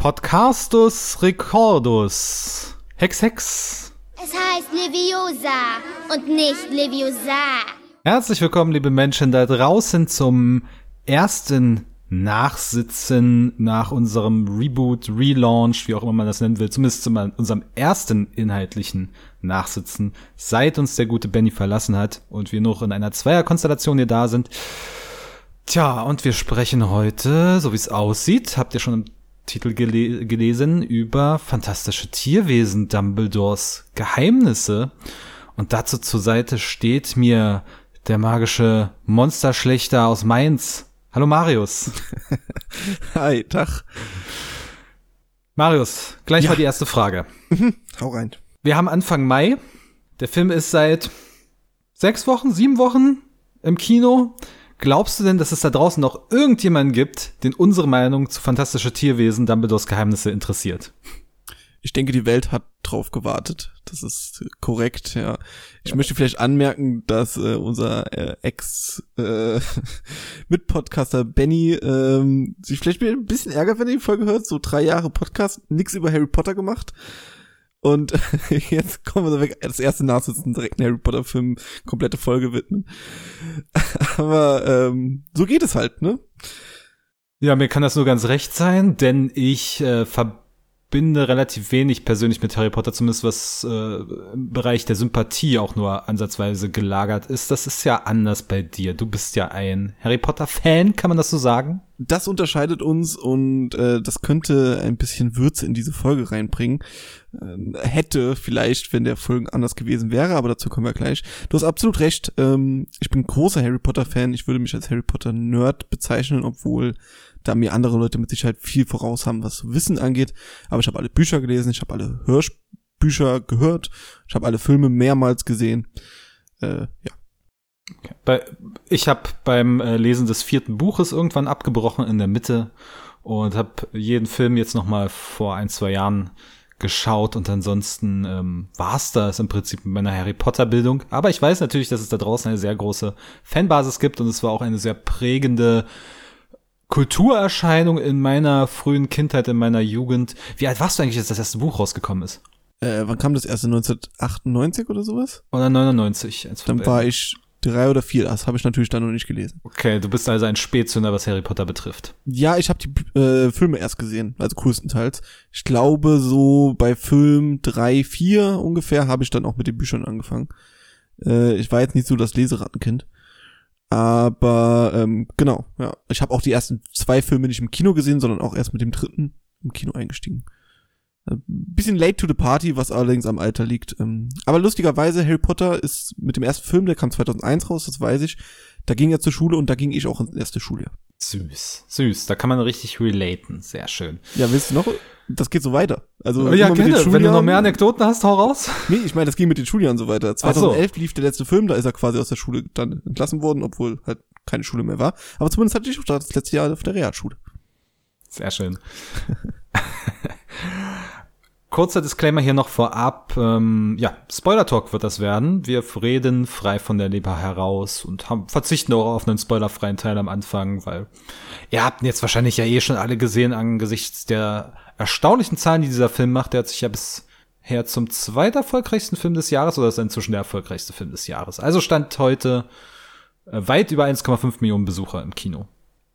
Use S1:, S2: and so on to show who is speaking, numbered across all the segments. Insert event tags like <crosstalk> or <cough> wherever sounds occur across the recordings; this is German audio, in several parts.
S1: Podcastus Recordus. Hex, Hex.
S2: Es heißt Leviosa und nicht Leviosa.
S1: Herzlich willkommen, liebe Menschen da draußen, zum ersten Nachsitzen nach unserem Reboot, Relaunch, wie auch immer man das nennen will, zumindest zu unserem ersten inhaltlichen Nachsitzen, seit uns der gute Benny verlassen hat und wir noch in einer Zweierkonstellation hier da sind. Tja, und wir sprechen heute, so wie es aussieht, habt ihr schon im Titel gele gelesen, über fantastische Tierwesen, Dumbledores Geheimnisse. Und dazu zur Seite steht mir der magische Monsterschlechter aus Mainz. Hallo Marius. <laughs>
S3: Hi, Tag.
S1: Marius, gleich ja. mal die erste Frage.
S3: Mhm, hau rein.
S1: Wir haben Anfang Mai. Der Film ist seit sechs Wochen, sieben Wochen im Kino. Glaubst du denn, dass es da draußen noch irgendjemanden gibt, den unsere Meinung zu fantastische Tierwesen Dumbledores Geheimnisse interessiert?
S3: Ich denke, die Welt hat drauf gewartet. Das ist korrekt, ja. Ich ja. möchte vielleicht anmerken, dass äh, unser äh, Ex äh, <laughs> Mitpodcaster Benny ähm, sich vielleicht ein bisschen ärgert, wenn er die Folge hört. So drei Jahre Podcast, nix über Harry Potter gemacht. Und <laughs> jetzt kommen wir weg, das erste Nachsitzen direkt einen Harry Potter Film komplette Folge widmen. <laughs> Aber ähm, so geht es halt, ne?
S1: Ja, mir kann das nur ganz recht sein, denn ich äh, verbinde relativ wenig persönlich mit Harry Potter, zumindest was äh, im Bereich der Sympathie auch nur ansatzweise gelagert ist. Das ist ja anders bei dir. Du bist ja ein Harry Potter-Fan, kann man das so sagen?
S3: Das unterscheidet uns und äh, das könnte ein bisschen Würze in diese Folge reinbringen. Äh, hätte vielleicht, wenn der Folgen anders gewesen wäre, aber dazu kommen wir gleich. Du hast absolut recht. Ähm, ich bin großer Harry Potter-Fan. Ich würde mich als Harry Potter-Nerd bezeichnen, obwohl da mir andere Leute mit Sicherheit viel voraus haben, was Wissen angeht. Aber ich habe alle Bücher gelesen, ich habe alle Hörbücher gehört, ich habe alle Filme mehrmals gesehen. Äh, ja.
S1: Okay. Bei, ich habe beim äh, Lesen des vierten Buches irgendwann abgebrochen in der Mitte und habe jeden Film jetzt noch mal vor ein zwei Jahren geschaut und ansonsten ähm, war's das im Prinzip mit meiner Harry Potter Bildung. Aber ich weiß natürlich, dass es da draußen eine sehr große Fanbasis gibt und es war auch eine sehr prägende Kulturerscheinung in meiner frühen Kindheit, in meiner Jugend. Wie alt warst du eigentlich, als das erste Buch rausgekommen ist?
S3: Äh, wann kam das erste? 1998 oder sowas?
S1: Oder 99?
S3: Dann war ich drei oder vier. Das habe ich natürlich dann noch nicht gelesen.
S1: Okay, du bist also ein Spätzünder, was Harry Potter betrifft.
S3: Ja, ich habe die äh, Filme erst gesehen, also größtenteils. Ich glaube, so bei Film drei, vier ungefähr habe ich dann auch mit den Büchern angefangen. Äh, ich war jetzt nicht so das Leserattenkind. Aber ähm, genau, ja. Ich habe auch die ersten zwei Filme nicht im Kino gesehen, sondern auch erst mit dem dritten im Kino eingestiegen. Bisschen late to the party, was allerdings am Alter liegt. Ähm, aber lustigerweise, Harry Potter ist mit dem ersten Film, der kam 2001 raus, das weiß ich. Da ging er zur Schule und da ging ich auch ins erste Schuljahr.
S1: Süß, süß. Da kann man richtig relaten. Sehr schön.
S3: Ja, willst du noch? Das geht so weiter. Also
S1: ja, gerne. Wenn du noch mehr Anekdoten hast, hau raus.
S3: Nee, ich meine, das ging mit den Schuljahren so weiter. 2011 so. lief der letzte Film, da ist er quasi aus der Schule dann entlassen worden, obwohl halt keine Schule mehr war. Aber zumindest hatte ich auch das letzte Jahr auf der Realschule.
S1: Sehr schön. <laughs> Kurzer Disclaimer hier noch vorab. Ähm, ja, Spoiler-Talk wird das werden. Wir reden frei von der Leber heraus und haben, verzichten auch auf einen spoilerfreien Teil am Anfang, weil ihr habt ihn jetzt wahrscheinlich ja eh schon alle gesehen angesichts der erstaunlichen Zahlen, die dieser Film macht. Der hat sich ja bisher zum zweiterfolgreichsten Film des Jahres oder ist inzwischen der erfolgreichste Film des Jahres. Also stand heute äh, weit über 1,5 Millionen Besucher im Kino.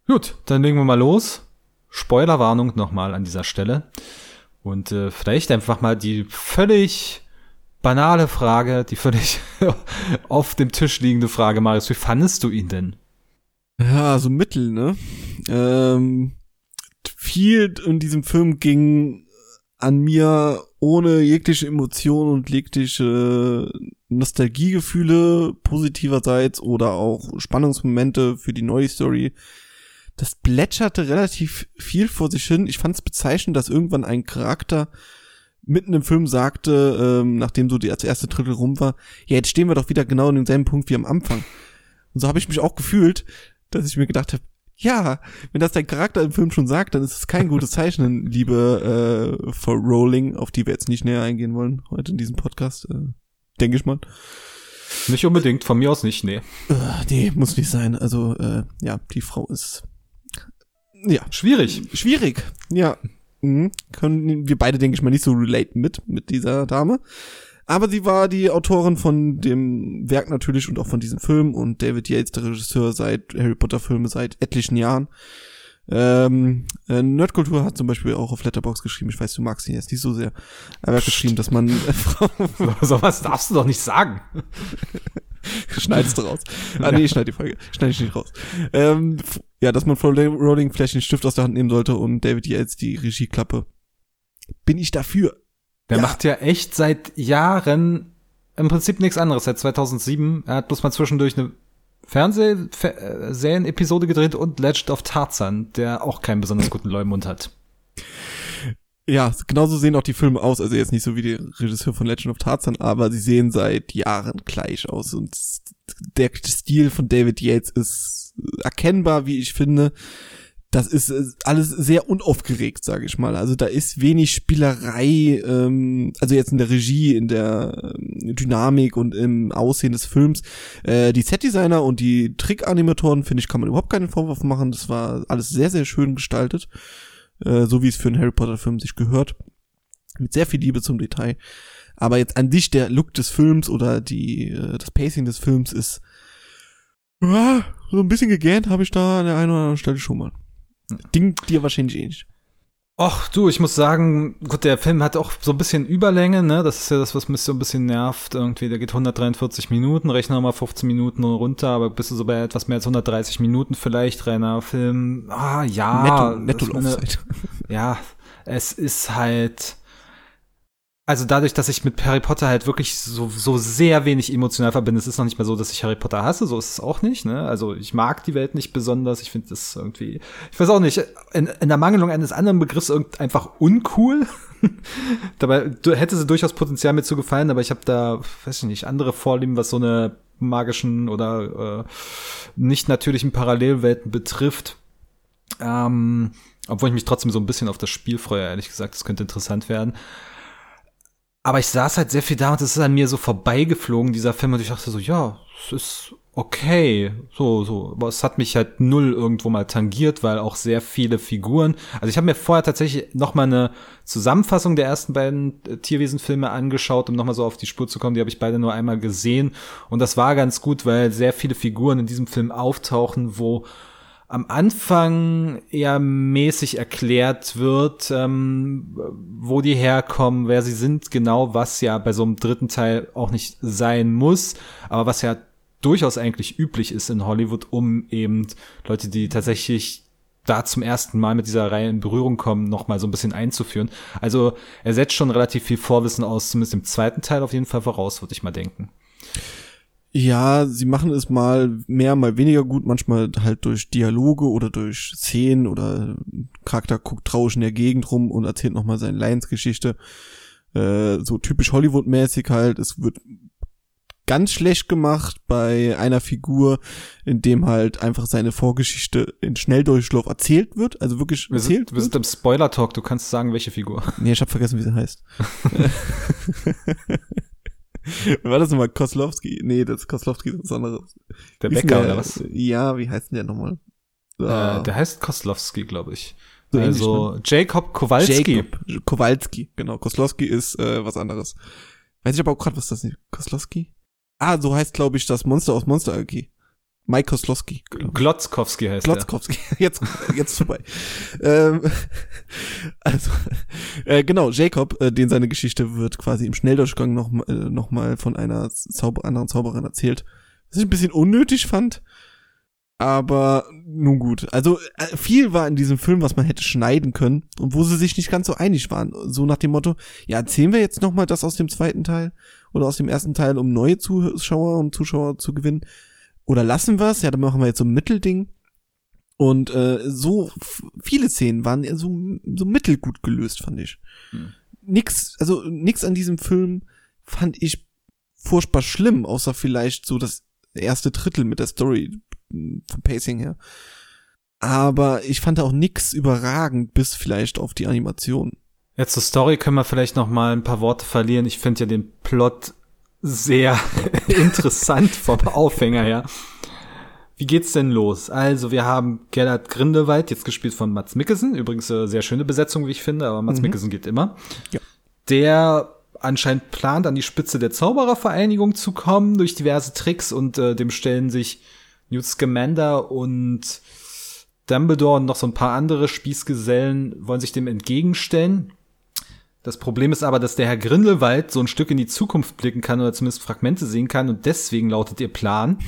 S1: Gut, dann legen wir mal los. Spoilerwarnung nochmal an dieser Stelle. Und äh, vielleicht einfach mal die völlig banale Frage, die völlig <laughs> auf dem Tisch liegende Frage, Marius, wie fandest du ihn denn?
S3: Ja, so mittel, ne? Ähm, viel in diesem Film ging an mir ohne jegliche Emotionen und jegliche Nostalgiegefühle positiverseits oder auch Spannungsmomente für die neue Story das plätscherte relativ viel vor sich hin. Ich fand es bezeichnend, dass irgendwann ein Charakter mitten im Film sagte, ähm, nachdem so die erste Drittel rum war, ja, jetzt stehen wir doch wieder genau an demselben Punkt wie am Anfang. Und so habe ich mich auch gefühlt, dass ich mir gedacht habe, ja, wenn das dein Charakter im Film schon sagt, dann ist es kein gutes Zeichen, liebe äh, for Rolling, auf die wir jetzt nicht näher eingehen wollen heute in diesem Podcast, äh, denke ich mal.
S1: Nicht unbedingt, von mir aus nicht, nee.
S3: Äh, nee, muss nicht sein. Also, äh, ja, die Frau ist
S1: ja. Schwierig.
S3: Schwierig, ja. Mhm. Können wir beide, denke ich mal, nicht so relaten mit, mit dieser Dame. Aber sie war die Autorin von dem Werk natürlich und auch von diesem Film und David Yates, der Regisseur seit Harry Potter Filme seit etlichen Jahren. Ähm, äh, Nerdkultur hat zum Beispiel auch auf Letterbox geschrieben, ich weiß, du magst ihn jetzt nicht so sehr, aber er hat geschrieben, dass man
S1: äh, <laughs> so was darfst du doch nicht sagen. <laughs>
S3: Schneidest du raus. Ah, nee, ich schneide die Folge. Schneide ich nicht raus. Ähm, ja, dass man Frau Rowling vielleicht den Stift aus der Hand nehmen sollte und David Yates die Regieklappe. Bin ich dafür.
S1: Der ja. macht ja echt seit Jahren im Prinzip nichts anderes. Seit 2007. Er hat bloß mal zwischendurch eine Fernsehserien-Episode gedreht und Legend of Tarzan, der auch keinen besonders guten Leumund hat.
S3: Ja, genauso sehen auch die Filme aus. Also jetzt nicht so wie der Regisseur von Legend of Tarzan, aber sie sehen seit Jahren gleich aus. Und der Stil von David Yates ist erkennbar, wie ich finde das ist äh, alles sehr unaufgeregt, sage ich mal. Also da ist wenig Spielerei, ähm, also jetzt in der Regie, in der ähm, Dynamik und im Aussehen des Films. Äh, die Setdesigner und die Trickanimatoren, finde ich, kann man überhaupt keinen Vorwurf machen. Das war alles sehr, sehr schön gestaltet, äh, so wie es für einen Harry Potter-Film sich gehört. Mit sehr viel Liebe zum Detail. Aber jetzt an sich der Look des Films oder die äh, das Pacing des Films ist ja, so ein bisschen gegähnt habe ich da an der einen oder anderen Stelle schon mal. Ding dir wahrscheinlich ähnlich.
S1: Ach du, ich muss sagen, gut, der Film hat auch so ein bisschen Überlänge, ne? Das ist ja das, was mich so ein bisschen nervt. Irgendwie, der geht 143 Minuten, rechne mal 15 Minuten runter, aber bist du so bei etwas mehr als 130 Minuten vielleicht, reiner Film. Ah, ja.
S3: Netto, netto meine,
S1: Ja, es ist halt also dadurch, dass ich mit Harry Potter halt wirklich so, so sehr wenig emotional verbinde, es ist noch nicht mehr so, dass ich Harry Potter hasse, so ist es auch nicht, ne? Also ich mag die Welt nicht besonders, ich finde das irgendwie, ich weiß auch nicht, in, in der Mangelung eines anderen Begriffs einfach uncool. <laughs> Dabei hätte sie durchaus Potenzial mir zu gefallen, aber ich habe da, weiß ich nicht, andere Vorlieben, was so eine magischen oder äh, nicht natürlichen Parallelwelten betrifft. Ähm, obwohl ich mich trotzdem so ein bisschen auf das Spiel freue, ehrlich gesagt, das könnte interessant werden. Aber ich saß halt sehr viel da und es ist an mir so vorbeigeflogen, dieser Film, und ich dachte so, ja, es ist okay, so, so. Aber es hat mich halt null irgendwo mal tangiert, weil auch sehr viele Figuren. Also ich habe mir vorher tatsächlich noch mal eine Zusammenfassung der ersten beiden äh, Tierwesenfilme angeschaut, um noch mal so auf die Spur zu kommen. Die habe ich beide nur einmal gesehen. Und das war ganz gut, weil sehr viele Figuren in diesem Film auftauchen, wo am Anfang eher mäßig erklärt wird, ähm, wo die herkommen, wer sie sind, genau, was ja bei so einem dritten Teil auch nicht sein muss, aber was ja durchaus eigentlich üblich ist in Hollywood, um eben Leute, die tatsächlich da zum ersten Mal mit dieser Reihe in Berührung kommen, noch mal so ein bisschen einzuführen. Also er setzt schon relativ viel Vorwissen aus, zumindest im zweiten Teil auf jeden Fall voraus, würde ich mal denken.
S3: Ja, sie machen es mal mehr, mal weniger gut, manchmal halt durch Dialoge oder durch Szenen oder Charakter guckt traurig in der Gegend rum und erzählt nochmal seine Lions-Geschichte. Äh, so typisch Hollywood-mäßig halt. Es wird ganz schlecht gemacht bei einer Figur, in dem halt einfach seine Vorgeschichte in Schnelldurchlauf erzählt wird, also wirklich
S1: wir
S3: erzählt
S1: sind, Wir sind im Spoiler-Talk, du kannst sagen, welche Figur.
S3: Nee, ich habe vergessen, wie sie heißt. <laughs> <laughs> War das nochmal Koslowski? Nee, das Koslowski ist was anderes.
S1: Der wie Bäcker der, oder was?
S3: Ja, wie heißt denn der nochmal?
S1: Äh, der heißt Koslowski, glaube ich. So also ähnlich, ne? Jacob Kowalski.
S3: Jacob Kowalski, genau. Koslowski ist äh, was anderes. Weiß ich aber auch gerade, was das ist. Koslowski? Ah, so heißt, glaube ich, das Monster aus Monster AG. Mike Koslowski.
S1: Glotzkowski heißt
S3: Glotzkowski. er. <laughs> Jetzt, jetzt vorbei. ähm, <laughs> also, äh, genau, Jacob, äh, den seine Geschichte wird quasi im Schnelldurchgang noch, äh, noch mal von einer Zauber anderen Zauberin erzählt. Was ich ein bisschen unnötig fand. Aber nun gut. Also äh, viel war in diesem Film, was man hätte schneiden können und wo sie sich nicht ganz so einig waren. So nach dem Motto, ja, erzählen wir jetzt noch mal das aus dem zweiten Teil oder aus dem ersten Teil, um neue Zuschauer und Zuschauer zu gewinnen oder lassen wir es? Ja, dann machen wir jetzt so ein Mittelding. Und äh, so viele Szenen waren so, so mittelgut gelöst, fand ich. Hm. Nix, also nix an diesem Film fand ich furchtbar schlimm, außer vielleicht so das erste Drittel mit der Story vom Pacing her. Aber ich fand auch nix überragend, bis vielleicht auf die Animation.
S1: Jetzt zur Story können wir vielleicht noch mal ein paar Worte verlieren. Ich finde ja den Plot sehr <laughs> interessant vom Aufhänger her. wie geht's denn los? Also, wir haben Gerhard Grindelwald, jetzt gespielt von Mats Mikkelsen. Übrigens äh, sehr schöne Besetzung, wie ich finde, aber Mats mhm. Mikkelsen geht immer. Ja. Der anscheinend plant, an die Spitze der Zauberervereinigung zu kommen durch diverse Tricks und äh, dem stellen sich Newt Scamander und Dumbledore und noch so ein paar andere Spießgesellen wollen sich dem entgegenstellen. Das Problem ist aber, dass der Herr Grindelwald so ein Stück in die Zukunft blicken kann oder zumindest Fragmente sehen kann und deswegen lautet ihr Plan.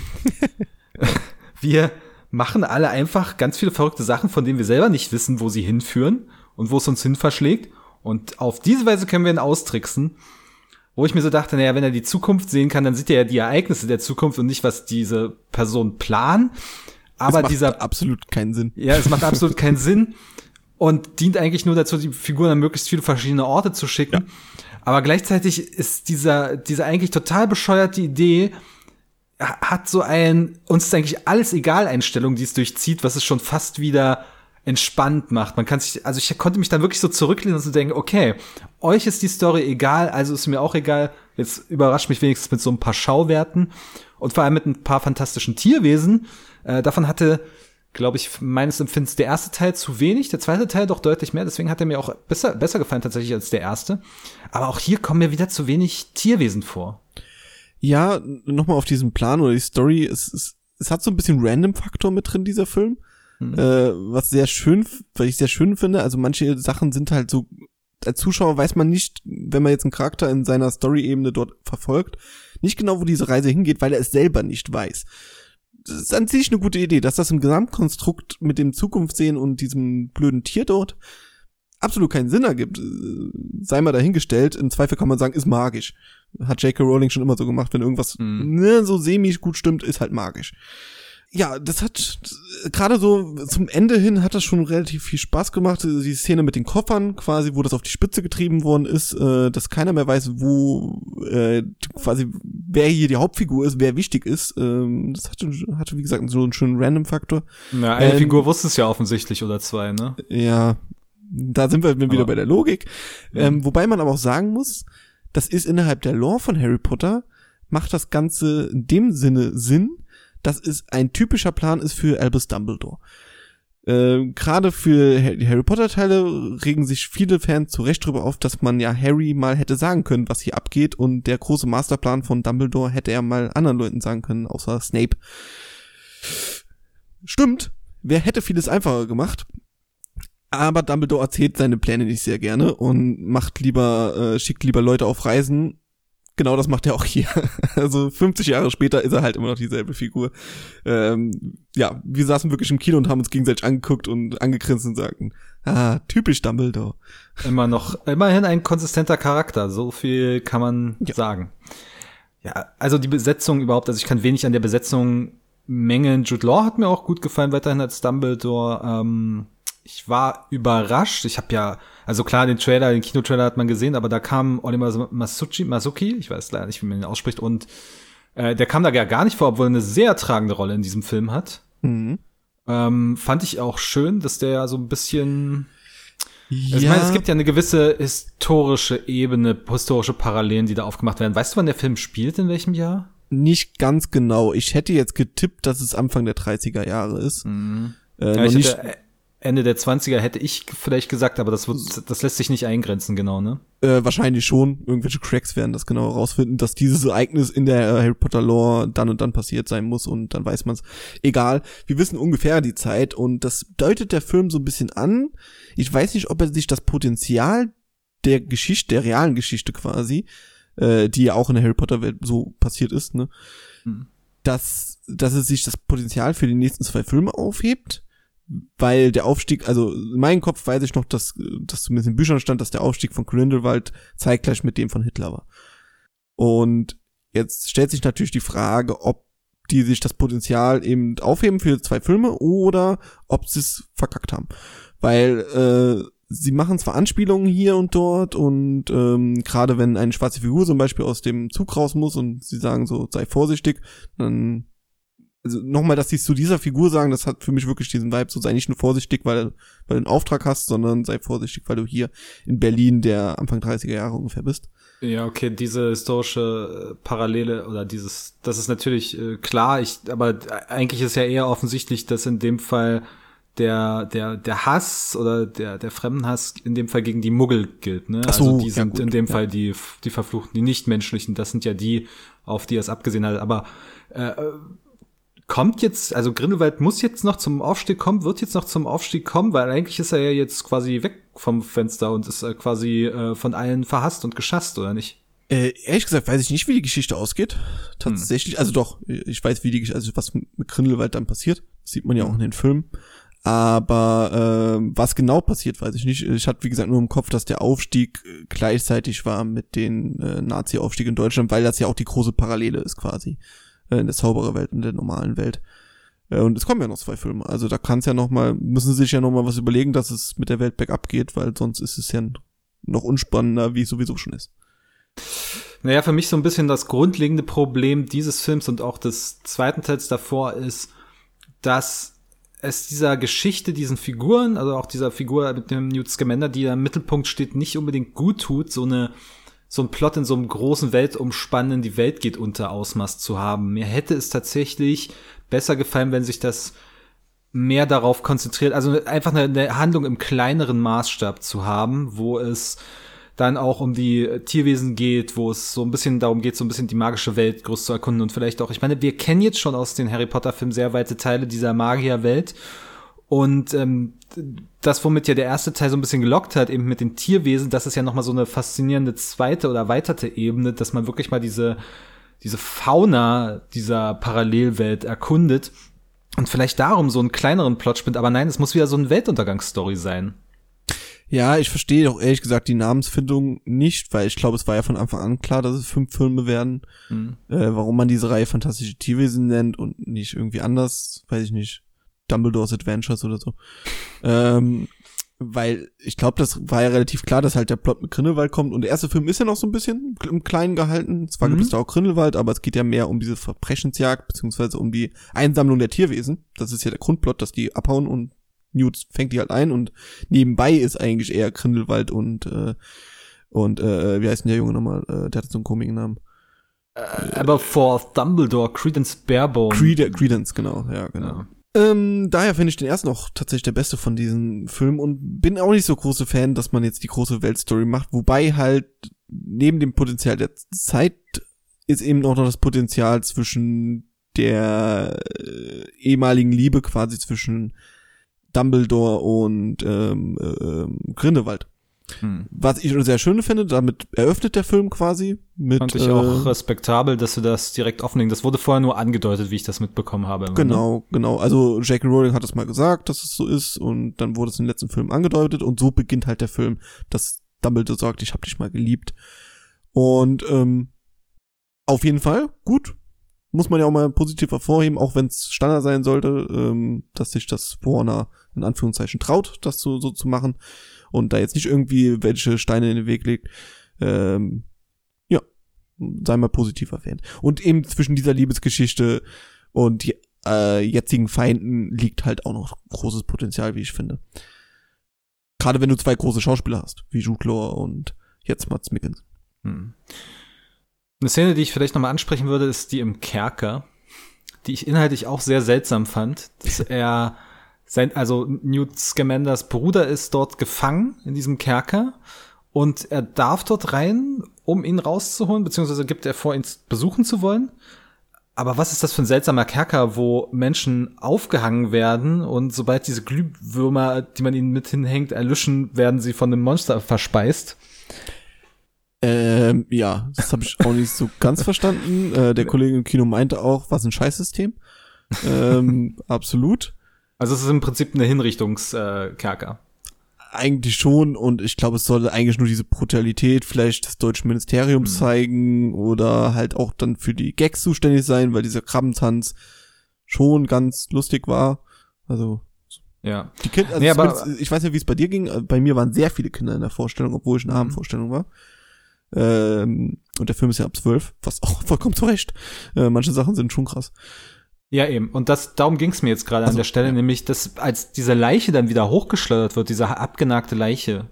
S1: <laughs> wir machen alle einfach ganz viele verrückte Sachen, von denen wir selber nicht wissen, wo sie hinführen und wo es uns hin verschlägt. Und auf diese Weise können wir ihn austricksen. Wo ich mir so dachte, naja, wenn er die Zukunft sehen kann, dann sieht er ja die Ereignisse der Zukunft und nicht, was diese Person planen. Aber
S3: es macht
S1: dieser
S3: absolut keinen Sinn.
S1: Ja, es macht absolut keinen <laughs> Sinn und dient eigentlich nur dazu, die Figuren an möglichst viele verschiedene Orte zu schicken. Ja. Aber gleichzeitig ist dieser, diese eigentlich total bescheuerte Idee, hat so ein, uns ist eigentlich alles egal Einstellung, die es durchzieht, was es schon fast wieder entspannt macht. Man kann sich, also ich konnte mich dann wirklich so zurücklehnen und so denken, okay, euch ist die Story egal, also ist mir auch egal. Jetzt überrascht mich wenigstens mit so ein paar Schauwerten und vor allem mit ein paar fantastischen Tierwesen. Äh, davon hatte glaube ich, meines Empfindens der erste Teil zu wenig, der zweite Teil doch deutlich mehr, deswegen hat er mir auch besser, besser gefallen tatsächlich als der erste. Aber auch hier kommen mir wieder zu wenig Tierwesen vor.
S3: Ja, nochmal auf diesen Plan oder die Story, es, es, es hat so ein bisschen Random-Faktor mit drin, dieser Film. Mhm. Äh, was sehr schön, weil ich sehr schön finde. Also manche Sachen sind halt so, als Zuschauer weiß man nicht, wenn man jetzt einen Charakter in seiner Story-Ebene dort verfolgt, nicht genau, wo diese Reise hingeht, weil er es selber nicht weiß das ist an sich eine gute Idee, dass das im Gesamtkonstrukt mit dem Zukunftssehen und diesem blöden Tier dort absolut keinen Sinn ergibt. Sei mal dahingestellt, im Zweifel kann man sagen, ist magisch. Hat J.K. Rowling schon immer so gemacht, wenn irgendwas mhm. ne, so semi gut stimmt, ist halt magisch ja, das hat gerade so zum Ende hin hat das schon relativ viel Spaß gemacht. Die Szene mit den Koffern quasi, wo das auf die Spitze getrieben worden ist, äh, dass keiner mehr weiß, wo äh, quasi wer hier die Hauptfigur ist, wer wichtig ist. Ähm, das hatte, hatte wie gesagt so einen schönen Random-Faktor.
S1: Ja, eine ähm, Figur wusste es ja offensichtlich oder zwei, ne?
S3: Ja, da sind wir wieder aber, bei der Logik. Ähm, wobei man aber auch sagen muss, das ist innerhalb der Lore von Harry Potter macht das Ganze in dem Sinne Sinn dass es ein typischer Plan ist für Albus Dumbledore. Äh, Gerade für die Harry Potter Teile regen sich viele Fans zu Recht darüber auf, dass man ja Harry mal hätte sagen können, was hier abgeht und der große Masterplan von Dumbledore hätte er mal anderen Leuten sagen können, außer Snape. Stimmt, wer hätte vieles einfacher gemacht. Aber Dumbledore erzählt seine Pläne nicht sehr gerne und macht lieber, äh, schickt lieber Leute auf Reisen, genau das macht er auch hier. <laughs> Also 50 Jahre später ist er halt immer noch dieselbe Figur. Ähm, ja, wir saßen wirklich im Kino und haben uns gegenseitig angeguckt und angegrinst und sagten, ah, typisch Dumbledore.
S1: Immer noch, immerhin ein konsistenter Charakter, so viel kann man ja. sagen. Ja, also die Besetzung überhaupt, also ich kann wenig an der Besetzung mengen. Jude Law hat mir auch gut gefallen, weiterhin als Dumbledore. Ähm, ich war überrascht. Ich habe ja, also klar, den Trailer, den Kinotrailer hat man gesehen, aber da kam Oliver Masucci, Masuki, ich weiß leider nicht, wie man ihn ausspricht, und äh, der kam da ja gar nicht vor, obwohl er eine sehr tragende Rolle in diesem Film hat. Mhm. Ähm, fand ich auch schön, dass der so ein bisschen ja. Also ich meine, es gibt ja eine gewisse historische Ebene, historische Parallelen, die da aufgemacht werden. Weißt du, wann der Film spielt, in welchem Jahr?
S3: Nicht ganz genau. Ich hätte jetzt getippt, dass es Anfang der 30er Jahre ist. Mhm. Äh, ja, ich nicht, hätte
S1: Ende der 20er hätte ich vielleicht gesagt, aber das, wird, das lässt sich nicht eingrenzen, genau, ne?
S3: Äh, wahrscheinlich schon. Irgendwelche Cracks werden das genau herausfinden, dass dieses Ereignis in der Harry Potter Lore dann und dann passiert sein muss und dann weiß man es. Egal. Wir wissen ungefähr die Zeit und das deutet der Film so ein bisschen an. Ich weiß nicht, ob er sich das Potenzial der Geschichte, der realen Geschichte quasi, äh, die ja auch in der Harry Potter Welt so passiert ist, ne? Hm. Dass, dass es sich das Potenzial für die nächsten zwei Filme aufhebt weil der Aufstieg, also in meinem Kopf weiß ich noch, dass, dass zumindest in Büchern stand, dass der Aufstieg von Grindelwald zeitgleich mit dem von Hitler war. Und jetzt stellt sich natürlich die Frage, ob die sich das Potenzial eben aufheben für zwei Filme oder ob sie es verkackt haben. Weil äh, sie machen zwar Anspielungen hier und dort und ähm, gerade wenn eine schwarze Figur zum Beispiel aus dem Zug raus muss und sie sagen so, sei vorsichtig, dann also nochmal, dass sie es zu dieser Figur sagen, das hat für mich wirklich diesen Vibe, so sei nicht nur vorsichtig, weil, weil du einen Auftrag hast, sondern sei vorsichtig, weil du hier in Berlin der Anfang 30er Jahre ungefähr bist.
S1: Ja, okay, diese historische äh, Parallele oder dieses, das ist natürlich äh, klar, ich, aber eigentlich ist ja eher offensichtlich, dass in dem Fall der, der, der Hass oder der, der Fremdenhass in dem Fall gegen die Muggel gilt, ne?
S3: Ach so,
S1: also die
S3: ja
S1: sind
S3: gut,
S1: in dem
S3: ja.
S1: Fall die, die Verfluchten, die Nichtmenschlichen, das sind ja die, auf die er es abgesehen hat, aber äh, äh, kommt jetzt, also Grindelwald muss jetzt noch zum Aufstieg kommen, wird jetzt noch zum Aufstieg kommen, weil eigentlich ist er ja jetzt quasi weg vom Fenster und ist äh, quasi äh, von allen verhasst und geschasst, oder nicht?
S3: Äh, ehrlich gesagt weiß ich nicht, wie die Geschichte ausgeht. Tatsächlich, also doch, ich weiß, wie die Geschichte, also was mit Grindelwald dann passiert. Das sieht man ja auch in den Filmen. Aber äh, was genau passiert, weiß ich nicht. Ich hatte, wie gesagt, nur im Kopf, dass der Aufstieg äh, gleichzeitig war mit den äh, Nazi-Aufstieg in Deutschland, weil das ja auch die große Parallele ist quasi. Äh, in der Zaubererwelt und der normalen Welt. Äh, und es kommen ja noch zwei Filme. Also da kann es ja noch mal, müssen sie sich ja noch mal was überlegen, dass es mit der Welt bergab geht, weil sonst ist es ja noch unspannender, wie es sowieso schon ist.
S1: Naja, für mich so ein bisschen das grundlegende Problem dieses Films und auch des zweiten Teils davor ist, dass es dieser Geschichte, diesen Figuren, also auch dieser Figur mit dem Newt Scamander, die da im Mittelpunkt steht, nicht unbedingt gut tut, so eine so ein Plot in so einem großen Weltumspannen, die Welt geht unter Ausmaß zu haben. Mir hätte es tatsächlich besser gefallen, wenn sich das mehr darauf konzentriert, also einfach eine, eine Handlung im kleineren Maßstab zu haben, wo es dann auch um die Tierwesen geht, wo es so ein bisschen darum geht, so ein bisschen die magische Welt groß zu erkunden und vielleicht auch, ich meine, wir kennen jetzt schon aus den Harry Potter Filmen sehr weite Teile dieser Magierwelt und ähm, das, womit ja der erste Teil so ein bisschen gelockt hat, eben mit den Tierwesen, das ist ja nochmal so eine faszinierende zweite oder erweiterte Ebene, dass man wirklich mal diese, diese Fauna dieser Parallelwelt erkundet und vielleicht darum so einen kleineren Plot spinnt, aber nein, es muss wieder so eine Weltuntergangsstory sein.
S3: Ja, ich verstehe auch ehrlich gesagt die Namensfindung nicht, weil ich glaube, es war ja von Anfang an klar, dass es fünf Filme werden.
S1: Mhm.
S3: Äh, warum man diese Reihe Fantastische Tierwesen nennt und nicht irgendwie anders, weiß ich nicht. Dumbledores Adventures oder so. ähm, weil ich glaube, das war ja relativ klar, dass halt der Plot mit Grindelwald kommt. Und der erste Film ist ja noch so ein bisschen im Kleinen gehalten. Zwar
S1: Mhm.
S3: gibt es da auch Grindelwald, aber es geht ja mehr um diese Verbrechensjagd, beziehungsweise um die Einsammlung der Tierwesen. Das ist ja der Grundplot, dass die abhauen und Newt fängt die halt ein und nebenbei ist eigentlich eher Grindelwald und äh, und äh, wie heißt denn der Junge nochmal? Äh, der hat so einen komischen Namen.
S1: Aber for Dumbledore, Credence Barebone.
S3: Crede Credence, genau, ja, genau.
S1: Ja.
S3: Ähm, daher finde ich den ersten auch tatsächlich der beste von diesen Filmen und bin auch nicht so große Fan, dass man jetzt die große Weltstory macht, wobei halt neben dem Potenzial der Zeit ist eben auch noch das Potenzial zwischen der äh, ehemaligen Liebe quasi zwischen Dumbledore und ähm, äh, ähm, Grindelwald.
S1: Hm.
S3: Was ich sehr schön finde, damit eröffnet der Film quasi mit
S1: Fand ich
S3: äh,
S1: auch respektabel, dass sie das direkt offenlegen. Das wurde vorher nur angedeutet, wie ich das mitbekommen habe. immer, ne?
S3: Genau, genau. Also J.K. Rowling hat das mal gesagt, dass es so ist und dann wurde es den letzten Film angedeutet und so beginnt halt der Film, dass Dumbledore sagt, ich hab dich mal geliebt. Und ähm, auf jeden Fall gut. Muss man ja auch mal positiv hervorheben, auch wenn es Standard sein sollte, ähm, dass sich das Warner in Anführungszeichen traut, das so, so zu machen und da jetzt nicht irgendwie welche Steine in den Weg legt. Ähm, ja, sei mal positiv erwähnt. Und eben zwischen dieser Liebesgeschichte und äh, jetzigen Feinden liegt halt auch noch großes Potenzial, wie ich finde. Gerade wenn du zwei große Schauspieler hast, wie Jude Law und jetzt Mats Mikkelsen.
S1: Hm. Eine Szene, die ich vielleicht nochmal ansprechen würde, ist die im Kerker, die ich inhaltlich auch sehr seltsam fand, dass <laughs> er sein, also Newt Scamanders Bruder ist dort gefangen in diesem Kerker und er darf dort rein, um ihn rauszuholen, beziehungsweise gibt er vor, ihn besuchen zu wollen. Aber was ist das für ein seltsamer Kerker, wo Menschen aufgehangen werden und sobald diese Glühwürmer, die man ihnen mit hinhängt, erlöschen, werden sie von einem Monster verspeist?
S3: Ähm, ja, das habe ich auch nicht so ganz verstanden. Äh, der Kollege im Kino meinte auch, was ein Scheißsystem. ähm, <laughs> absolut.
S1: Also es ist im Prinzip eine Hinrichtungskerker.
S3: Eigentlich schon und ich glaube, es sollte eigentlich nur diese Brutalität vielleicht des deutschen Ministeriums
S1: Mhm.
S3: zeigen oder halt auch dann für die Gags zuständig sein, weil dieser Krabbentanz schon ganz lustig war. Also
S1: ja.
S3: die Kinder, also
S1: Nee, aber-
S3: ich weiß nicht, wie es bei dir ging. äh, Bei mir waren sehr viele Kinder in der Vorstellung, obwohl ich eine
S1: Mhm.
S3: Abendvorstellung war. Ähm, und der Film ist ja ab zwölf, was auch <laughs> vollkommen zu Recht. Äh, manche Sachen sind schon krass.
S1: Ja, eben. Und das, darum ging es mir jetzt gerade also, an der Stelle, ja. nämlich, dass als diese Leiche dann wieder hochgeschleudert wird, diese abgenagte Leiche,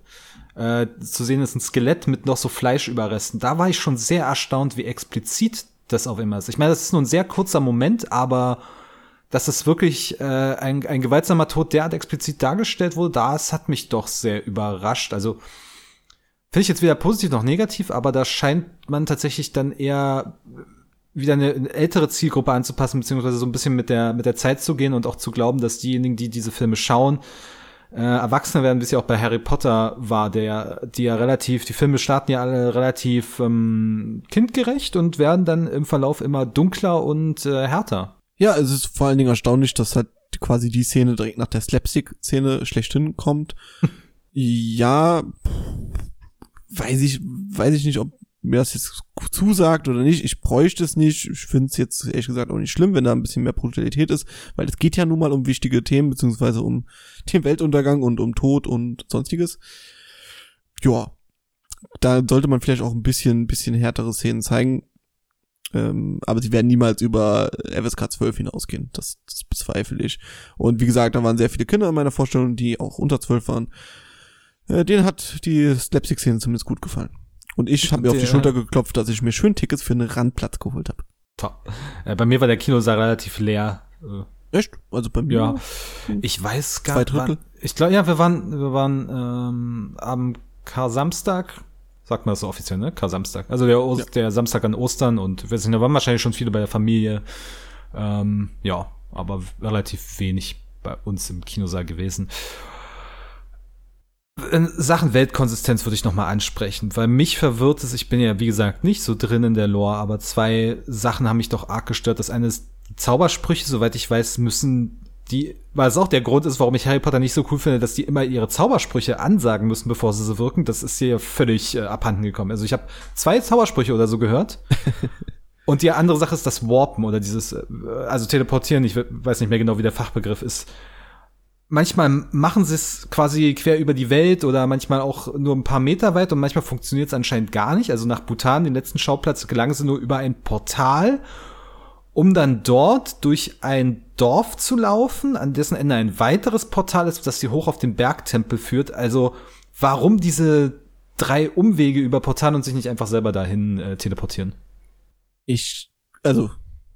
S1: äh, zu sehen ist ein Skelett mit noch so Fleischüberresten. Da war ich schon sehr erstaunt, wie explizit das auf immer ist. Ich meine, das ist nur ein sehr kurzer Moment, aber dass es wirklich äh, ein, ein gewaltsamer Tod derart explizit dargestellt wurde, das hat mich doch sehr überrascht. Also finde ich jetzt weder positiv noch negativ, aber da scheint man tatsächlich dann eher wieder eine ältere Zielgruppe anzupassen, beziehungsweise so ein bisschen mit der, mit der Zeit zu gehen und auch zu glauben, dass diejenigen, die diese Filme schauen, äh, Erwachsene werden, wie es ja auch bei Harry Potter war, der, die ja relativ, die Filme starten ja alle relativ ähm, kindgerecht und werden dann im Verlauf immer dunkler und äh, härter.
S3: Ja, es ist vor allen Dingen erstaunlich, dass halt quasi die Szene direkt nach der Slapstick-Szene schlechthin kommt. <laughs> ja, weiß ich, weiß ich nicht, ob mir das jetzt zusagt oder nicht. Ich bräuchte es nicht. Ich finde es jetzt ehrlich gesagt auch nicht schlimm, wenn da ein bisschen mehr Brutalität ist, weil es geht ja nun mal um wichtige Themen, beziehungsweise um den Weltuntergang und um Tod und sonstiges. Ja, da sollte man vielleicht auch ein bisschen, bisschen härtere Szenen zeigen. Ähm, aber sie werden niemals über FSK 12 hinausgehen. Das, das bezweifle ich. Und wie gesagt, da waren sehr viele Kinder in meiner Vorstellung, die auch unter 12 waren. Äh, denen hat die Slapstick-Szene zumindest gut gefallen. Und ich habe mir auf die Schulter geklopft, dass ich mir schön Tickets für einen Randplatz geholt habe.
S1: Top. Äh, bei mir war der Kinosaal relativ leer.
S3: Äh, Echt? Also bei mir?
S1: Ja. Ich weiß gar nicht. Ich glaube, ja, wir waren, wir waren ähm, am Kar-Samstag, sagt man das so offiziell, ne? Kar-Samstag. Also der, ja. der Samstag an Ostern und wir sind, da waren wahrscheinlich schon viele bei der Familie. Ähm, ja, aber relativ wenig bei uns im Kinosaal gewesen. Sachen Weltkonsistenz würde ich nochmal ansprechen, weil mich verwirrt es, ich bin ja wie gesagt nicht so drin in der Lore, aber zwei Sachen haben mich doch arg gestört. Das eine ist die Zaubersprüche, soweit ich weiß, müssen die, weil es auch der Grund ist, warum ich Harry Potter nicht so cool finde, dass die immer ihre Zaubersprüche ansagen müssen, bevor sie so wirken. Das ist hier völlig äh, abhanden gekommen. Also ich habe zwei Zaubersprüche oder so gehört. <laughs> Und die andere Sache ist das Warpen oder dieses, äh, also Teleportieren, ich weiß nicht mehr genau, wie der Fachbegriff ist manchmal machen sie es quasi quer über die Welt oder manchmal auch nur ein paar Meter weit und manchmal funktioniert es anscheinend gar nicht. Also nach Bhutan, den letzten Schauplatz, gelangen sie nur über ein Portal, um dann dort durch ein Dorf zu laufen, an dessen Ende ein weiteres Portal ist, das sie hoch auf den Bergtempel führt. Also warum diese drei Umwege über Portal und sich nicht einfach selber dahin äh, teleportieren?
S3: Ich, also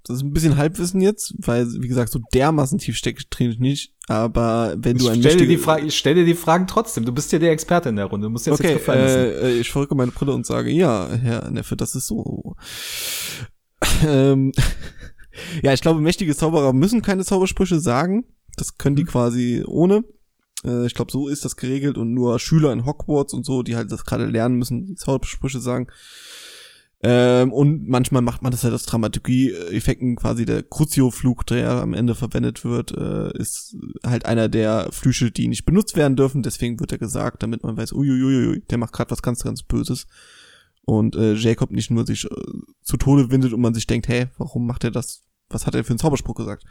S3: das ist ein bisschen Halbwissen jetzt, weil, wie gesagt, so dermaßen tief steckt ich nicht. Aber wenn du
S1: ein stell dir die Frage, ich stelle dir die Fragen trotzdem. Du bist ja der Experte in der Runde. Du musst jetzt
S3: okay, jetzt äh, ich verrücke meine Brille und sage, ja, Herr Neffe, das ist so. ähm, <laughs> ja, ich glaube, mächtige Zauberer müssen keine Zaubersprüche sagen. Das können die mhm. quasi ohne. Äh, ich glaube, so ist das geregelt und nur Schüler in Hogwarts und so, die halt das gerade lernen müssen, die Zaubersprüche sagen. Ähm, und manchmal macht man das halt aus Dramaturgie-Effekten, quasi der Crucio-Flug, der am Ende verwendet wird, äh, ist halt einer der Flüche, die nicht benutzt werden dürfen. Deswegen wird er gesagt, damit man weiß, uiuiui, der macht gerade was ganz, ganz Böses. Und äh, Jacob nicht nur sich äh, zu Tode windet und man sich denkt, hä, warum macht er das? Was hat er für einen Zauberspruch gesagt?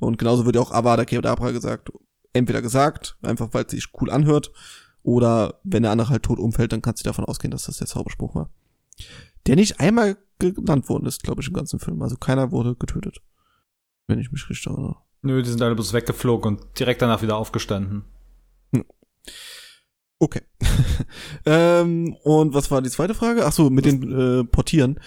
S3: Und genauso wird ja auch Avada Kedavra gesagt. Entweder gesagt, einfach weil es sich cool anhört, oder wenn der andere halt tot umfällt, dann kannst du davon ausgehen, dass das der Zauberspruch war der nicht einmal genannt worden ist, glaube ich, im ganzen Film. Also keiner wurde getötet. Wenn ich mich richtig erinnere.
S1: Nö, die sind alle bloß weggeflogen und direkt danach wieder aufgestanden. Hm.
S3: Okay. <laughs> ähm, und was war die zweite Frage? Ach so, mit was? den äh, Portieren.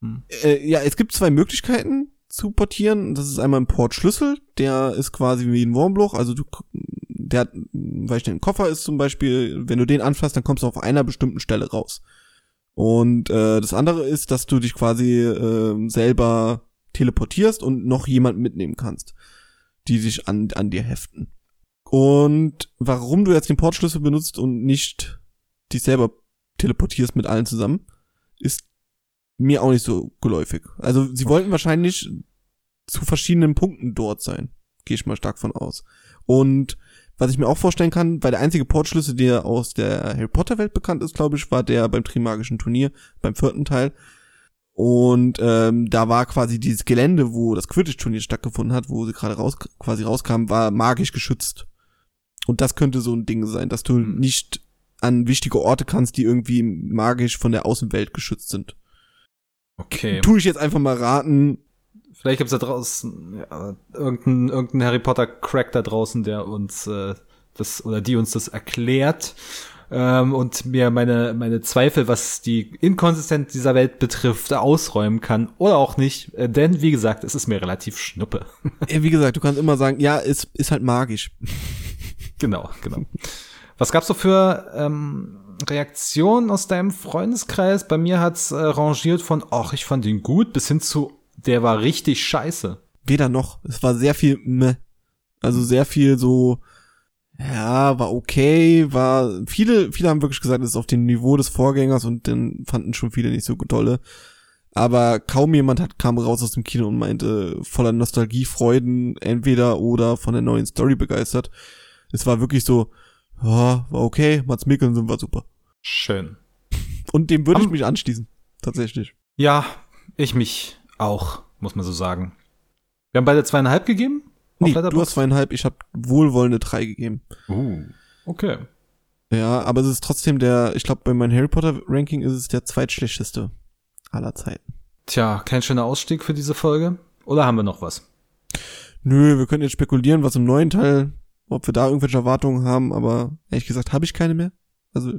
S3: Hm. Äh, ja, es gibt zwei Möglichkeiten zu portieren. Das ist einmal ein Portschlüssel, der ist quasi wie ein Wurmbloch, also du, der hat, weil ich den Koffer ist zum Beispiel, wenn du den anfasst, dann kommst du auf einer bestimmten Stelle raus. Und äh, das andere ist, dass du dich quasi äh, selber teleportierst und noch jemand mitnehmen kannst, die sich an, an dir heften. Und warum du jetzt den Portschlüssel benutzt und nicht dich selber teleportierst mit allen zusammen, ist mir auch nicht so geläufig. Also sie wollten wahrscheinlich zu verschiedenen Punkten dort sein. Gehe ich mal stark von aus. Und was ich mir auch vorstellen kann, weil der einzige Portschlüssel, der aus der Harry Potter Welt bekannt ist, glaube ich, war der beim Trimagischen Turnier, beim vierten Teil. Und ähm, da war quasi dieses Gelände, wo das Quidditch-Turnier stattgefunden hat, wo sie gerade raus, quasi rauskam, war magisch geschützt. Und das könnte so ein Ding sein, dass du mhm. nicht an wichtige Orte kannst, die irgendwie magisch von der Außenwelt geschützt sind.
S1: Okay.
S3: Tue ich jetzt einfach mal raten,
S1: Vielleicht gibt's da draußen ja, irgendeinen irgendein Harry Potter Crack da draußen, der uns äh, das oder die uns das erklärt ähm, und mir meine meine Zweifel, was die Inkonsistenz dieser Welt betrifft, ausräumen kann oder auch nicht. Äh, denn wie gesagt, es ist mir relativ schnuppe.
S3: Wie gesagt, du kannst immer sagen, ja, es ist halt magisch.
S1: genau, genau. Was gab's so für ähm, Reaktionen aus deinem Freundeskreis? Bei mir hat's äh, rangiert von, ach, ich fand ihn gut, bis hin zu, der war richtig scheiße.
S3: Weder noch. Es war sehr viel meh. Also sehr viel so, ja, war okay, war, viele, viele haben wirklich gesagt, es ist auf dem Niveau des Vorgängers und dann fanden schon viele nicht so tolle. Aber kaum jemand hat, kam raus aus dem Kino und meinte, voller Nostalgiefreuden, entweder oder von der neuen Story begeistert. Es war wirklich so, ja, war okay, Mats Mikkelsen war super.
S1: Schön.
S3: Und dem würde ich mich anschließen, tatsächlich.
S1: Ja, ich mich auch, muss man so sagen. Wir haben beide zweieinhalb gegeben?
S3: Nee, du hast zweieinhalb, ich habe wohlwollende drei gegeben.
S1: Uh, okay.
S3: Ja, aber es ist trotzdem der, ich glaube, bei meinem Harry Potter Ranking ist es der zweitschlechteste aller Zeiten.
S1: Tja, kein schöner Ausstieg für diese Folge. Oder haben wir noch was?
S3: Nö, wir können jetzt spekulieren, was im neuen Teil, ob wir da irgendwelche Erwartungen haben, aber ehrlich gesagt habe ich keine mehr. Also,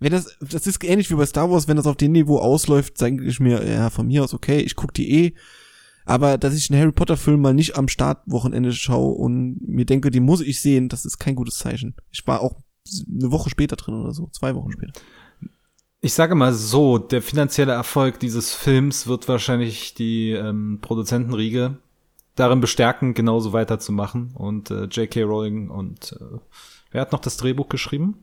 S3: wenn das, das ist ähnlich wie bei Star Wars, wenn das auf dem Niveau ausläuft, sage ich mir, ja, von mir aus okay, ich guck die eh, aber dass ich einen Harry Potter Film mal nicht am Startwochenende schaue und mir denke, den muss ich sehen, das ist kein gutes Zeichen. Ich war auch eine Woche später drin oder so, zwei Wochen später.
S1: Ich sage mal so, der finanzielle Erfolg dieses Films wird wahrscheinlich die ähm, Produzentenriege darin bestärken, genauso weiterzumachen. Und äh, J.K. Rowling und äh, wer hat noch das Drehbuch geschrieben?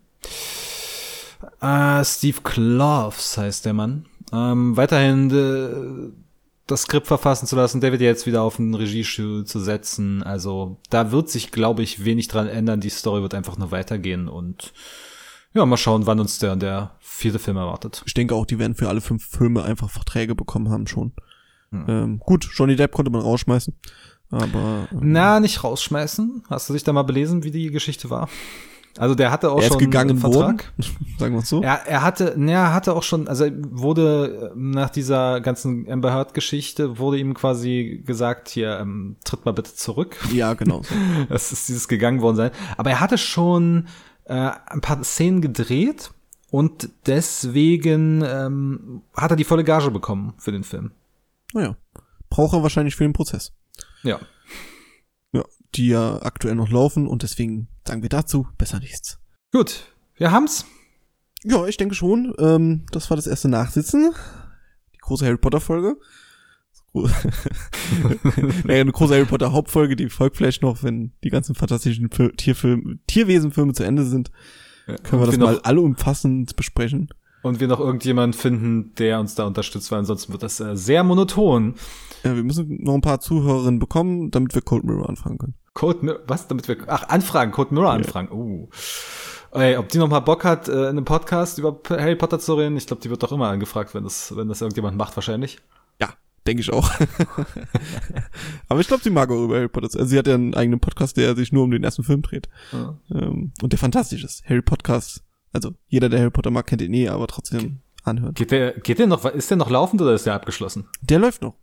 S1: Äh, Steve Kloves heißt der Mann. Ähm, weiterhin äh, das Skript verfassen zu lassen, David jetzt wieder auf den Regiestuhl zu setzen. Also da wird sich, glaube ich, wenig dran ändern. Die Story wird einfach nur weitergehen und ja, mal schauen, wann uns der, der vierte Film erwartet.
S3: Ich denke auch, die werden für alle fünf Filme einfach Verträge bekommen haben schon. Hm. Ähm, gut, Johnny Depp konnte man rausschmeißen. Aber.
S1: Ähm, Na, nicht rausschmeißen. Hast du dich da mal belesen, wie die Geschichte war? Also der hatte auch er ist schon
S3: gegangen einen Vertrag. Worden, <laughs> sagen wir so.
S1: Er, er hatte, ne, er hatte auch schon, also wurde äh, nach dieser ganzen Amber Heard Geschichte wurde ihm quasi gesagt, hier ähm, tritt mal bitte zurück.
S3: Ja, genau.
S1: So. <laughs> das ist dieses gegangen worden sein. Aber er hatte schon äh, ein paar Szenen gedreht und deswegen ähm, hat er die volle Gage bekommen für den Film.
S3: Naja, braucht er wahrscheinlich für den Prozess.
S1: Ja
S3: die ja aktuell noch laufen und deswegen sagen wir dazu besser nichts.
S1: Gut, wir haben's.
S3: Ja, ich denke schon. Ähm, das war das erste Nachsitzen. Die große Harry Potter Folge. <laughs> naja, eine große Harry Potter Hauptfolge, die folgt vielleicht noch, wenn die ganzen fantastischen Tierfilme, Tierwesenfilme zu Ende sind. Ja, können wir das mal allumfassend besprechen.
S1: Und wir noch irgendjemand finden, der uns da unterstützt, weil ansonsten wird das äh, sehr monoton.
S3: Ja, wir müssen noch ein paar Zuhörerinnen bekommen, damit wir Cold Mirror anfangen können.
S1: Mirror, was? Damit wir, ach, anfragen, Cold Mirror anfragen. Yeah. Uh. Ey, ob die noch mal Bock hat, äh, in einem Podcast über Harry Potter zu reden, ich glaube, die wird doch immer angefragt, wenn das, wenn das irgendjemand macht, wahrscheinlich.
S3: Ja, denke ich auch. <laughs> Aber ich glaube, sie mag auch über Harry Potter. Also sie hat ja einen eigenen Podcast, der sich nur um den ersten Film dreht. Ja. Ähm, und der fantastisch ist. Harry Podcast. Also jeder, der Harry Potter mag, kennt ihn eh, aber trotzdem anhören.
S1: Geht der, geht der noch, ist der noch laufend oder ist der abgeschlossen?
S3: Der läuft noch.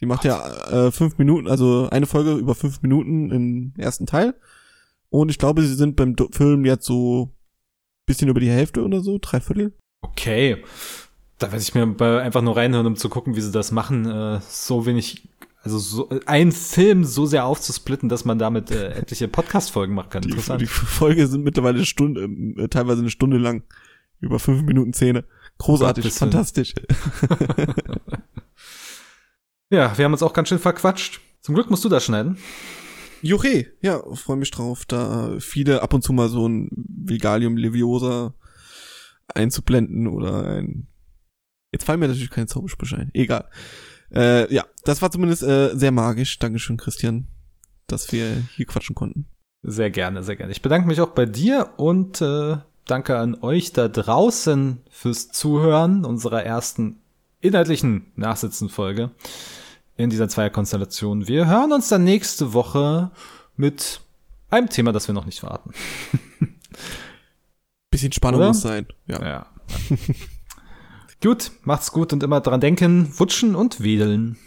S3: Die macht ja äh, fünf Minuten, also eine Folge über fünf Minuten im ersten Teil. Und ich glaube, sie sind beim Film jetzt so bisschen über die Hälfte oder so, drei Viertel.
S1: Okay. Da werde ich mir einfach nur reinhören, um zu gucken, wie sie das machen. Äh, so wenig, also so, ein Film so sehr aufzusplitten, dass man damit äh, <laughs> etliche Podcast-Folgen machen kann.
S3: Die, Interessant. Die Folge sind mittlerweile eine Stunde, äh, teilweise eine Stunde lang. Über fünf Minuten Szene. Großartig, fantastisch. <laughs>
S1: Ja, wir haben uns auch ganz schön verquatscht. Zum Glück musst du das schneiden.
S3: Juche, ja, freue mich drauf, da viele ab und zu mal so ein Vigalium Leviosa einzublenden oder ein. Jetzt fallen mir natürlich keine Zaubersprüche ein. Egal. Äh, ja, das war zumindest äh, sehr magisch. Dankeschön, Christian, dass wir hier quatschen konnten.
S1: Sehr gerne, sehr gerne. Ich bedanke mich auch bei dir und äh, danke an euch da draußen fürs Zuhören unserer ersten inhaltlichen Nachsitzen-Folge in dieser Zweierkonstellation. Wir hören uns dann nächste Woche mit einem Thema, das wir noch nicht verraten. <laughs>
S3: Bisschen Spannung Oder? muss sein.
S1: Ja. ja. <laughs> gut, macht's gut und immer dran denken, wutschen und wedeln.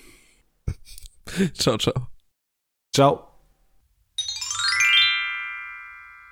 S1: <laughs>
S3: ciao, ciao.
S1: Ciao.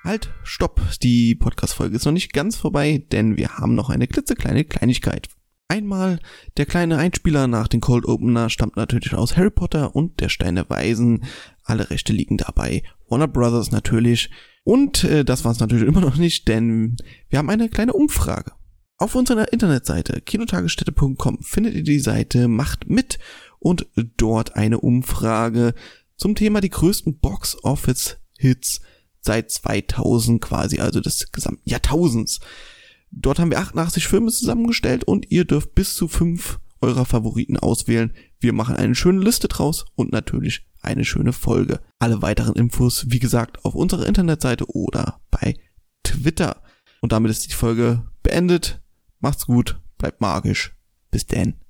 S3: Halt, stopp. Die Podcast-Folge ist noch nicht ganz vorbei, denn wir haben noch eine klitzekleine Kleinigkeit. Einmal, der kleine Einspieler nach dem Cold Opener stammt natürlich aus Harry Potter und der Stein der Weisen. Alle Rechte liegen dabei. Warner Brothers natürlich. Und äh, das war es natürlich <laughs> immer noch nicht, denn wir haben eine kleine Umfrage. Auf unserer Internetseite kinotagesstätte.com findet ihr die Seite Macht mit und dort eine Umfrage zum Thema die größten Box-Office-Hits seit 2000 quasi, also des gesamten Jahrtausends. Dort haben wir 88 Filme zusammengestellt und ihr dürft bis zu fünf eurer Favoriten auswählen. Wir machen eine schöne Liste draus und natürlich eine schöne Folge. Alle weiteren Infos, wie gesagt, auf unserer Internetseite oder bei Twitter. Und damit ist die Folge beendet. Macht's gut, bleibt magisch. Bis denn.